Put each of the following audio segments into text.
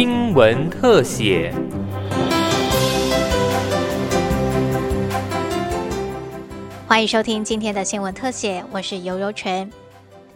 新闻特写。欢迎收听今天的新闻特写，我是尤柔纯。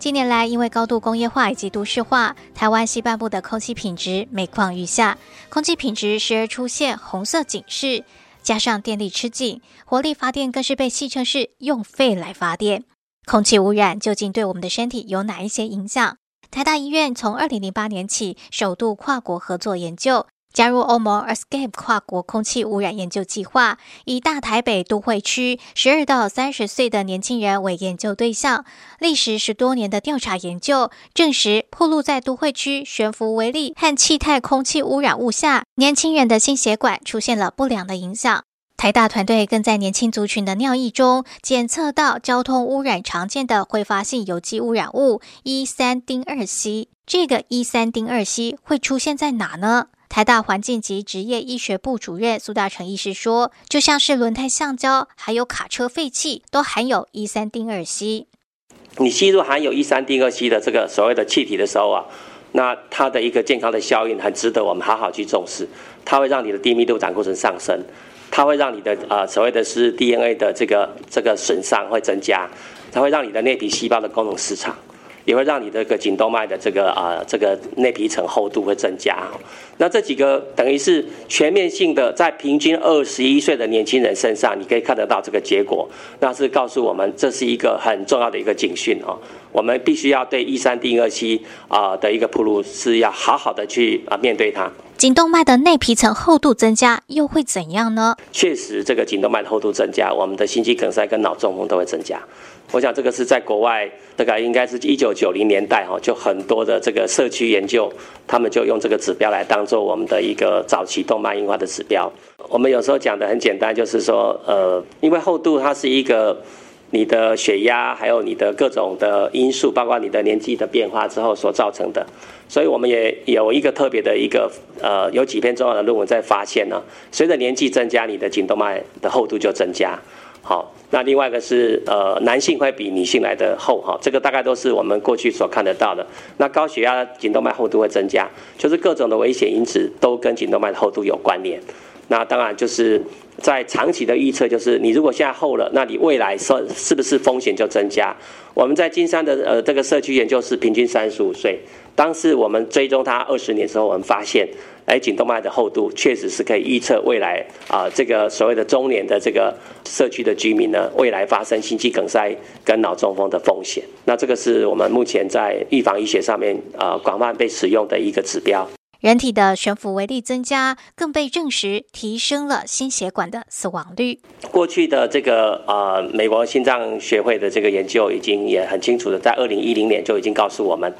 近年来，因为高度工业化以及都市化，台湾西半部的空气品质每况愈下，空气品质时而出现红色警示。加上电力吃紧，火力发电更是被戏称是用肺来发电。空气污染究竟对我们的身体有哪一些影响？台大医院从二零零八年起首度跨国合作研究。加入欧盟 Escape 跨国空气污染研究计划，以大台北都会区十二到三十岁的年轻人为研究对象。历时十多年的调查研究证实，暴露在都会区悬浮微粒和气态空气污染物下，年轻人的心血管出现了不良的影响。台大团队更在年轻族群的尿液中检测到交通污染常见的挥发性有机污染物一三丁二烯。这个一三丁二烯会出现在哪呢？台大环境及职业医学部主任苏大成医师说：“就像是轮胎橡胶，还有卡车废气，都含有一三丁二烯。你吸入含有一三丁二烯的这个所谓的气体的时候啊，那它的一个健康的效应很值得我们好好去重视。它会让你的低密度胆固醇上升，它会让你的啊所谓的是 DNA 的这个这个损伤会增加，它会让你的内皮细胞的功能失常。”也会让你这个颈动脉的这个啊这个内皮层厚度会增加。那这几个等于是全面性的，在平均二十一岁的年轻人身上，你可以看得到这个结果。那是告诉我们，这是一个很重要的一个警讯哦。我们必须要对一三定二烯啊的一个铺路是要好好的去啊面对它。颈动脉的内皮层厚度增加又会怎样呢？确实，这个颈动脉的厚度增加，我们的心肌梗塞跟脑中风都会增加。我想这个是在国外，这个应该是一九九零年代哈，就很多的这个社区研究，他们就用这个指标来当做我们的一个早期动脉硬化的指标。我们有时候讲的很简单，就是说，呃，因为厚度它是一个你的血压，还有你的各种的因素，包括你的年纪的变化之后所造成的，所以我们也有一个特别的一个呃，有几篇重要的论文在发现呢，随着年纪增加，你的颈动脉的厚度就增加。好，那另外一个是呃，男性会比女性来的厚哈，这个大概都是我们过去所看得到的。那高血压颈动脉厚度会增加，就是各种的危险因子都跟颈动脉的厚度有关联。那当然就是在长期的预测，就是你如果现在厚了，那你未来是是不是风险就增加？我们在金山的呃这个社区研究是平均三十五岁，当时我们追踪他二十年之后，我们发现。哎，颈动脉的厚度确实是可以预测未来啊，这个所谓的中年的这个社区的居民呢，未来发生心肌梗塞跟脑中风的风险。那这个是我们目前在预防医学上面啊广泛被使用的一个指标。人体的悬浮微粒增加，更被证实提升了心血管的死亡率。过去的这个呃美国心脏学会的这个研究已经也很清楚的，在二零一零年就已经告诉我们，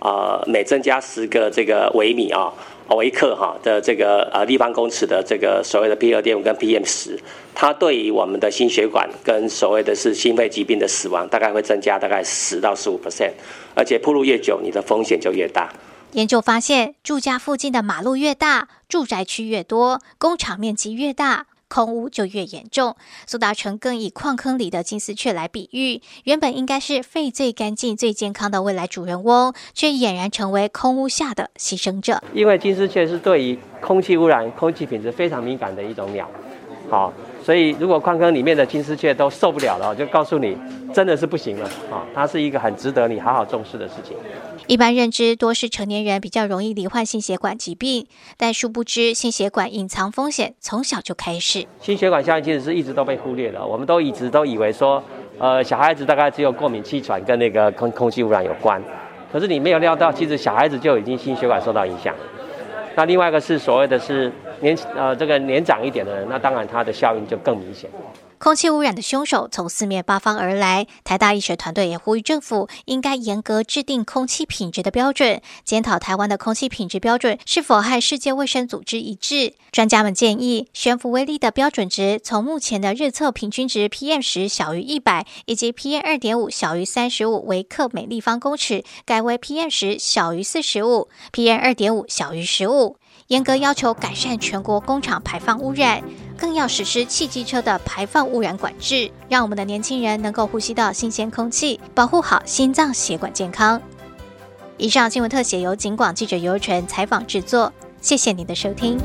啊，每增加十个这个微米啊。微克哈的这个呃立方公尺的这个所谓的 P 二点五跟 PM 十，它对于我们的心血管跟所谓的是心肺疾病的死亡，大概会增加大概十到十五 percent，而且铺路越久，你的风险就越大。研究发现，住家附近的马路越大，住宅区越多，工厂面积越大。空污就越严重。苏达成更以矿坑里的金丝雀来比喻，原本应该是肺最干净、最健康的未来主人翁，却俨然成为空污下的牺牲者。因为金丝雀是对于空气污染、空气品质非常敏感的一种鸟，好，所以如果矿坑里面的金丝雀都受不了了，就告诉你，真的是不行了啊！它是一个很值得你好好重视的事情。一般认知多是成年人比较容易罹患心血管疾病，但殊不知心血管隐藏风险从小就开始。心血管效应其实是一直都被忽略的，我们都一直都以为说，呃，小孩子大概只有过敏、气喘跟那个空空气污染有关，可是你没有料到，其实小孩子就已经心血管受到影响。那另外一个是所谓的是年呃这个年长一点的人，那当然他的效应就更明显。空气污染的凶手从四面八方而来，台大医学团队也呼吁政府应该严格制定空气品质的标准，检讨台湾的空气品质标准是否和世界卫生组织一致。专家们建议，悬浮微粒的标准值从目前的日测平均值 PM 十小于一百，以及 PM 二点五小于三十五微克每立方公尺，改为 PM 十小于四十五，PM 二点五小于十五。严格要求改善全国工厂排放污染，更要实施汽机车的排放污染管制，让我们的年轻人能够呼吸到新鲜空气，保护好心脏血管健康。以上新闻特写由警广记者尤纯采访制作。谢谢您的收听。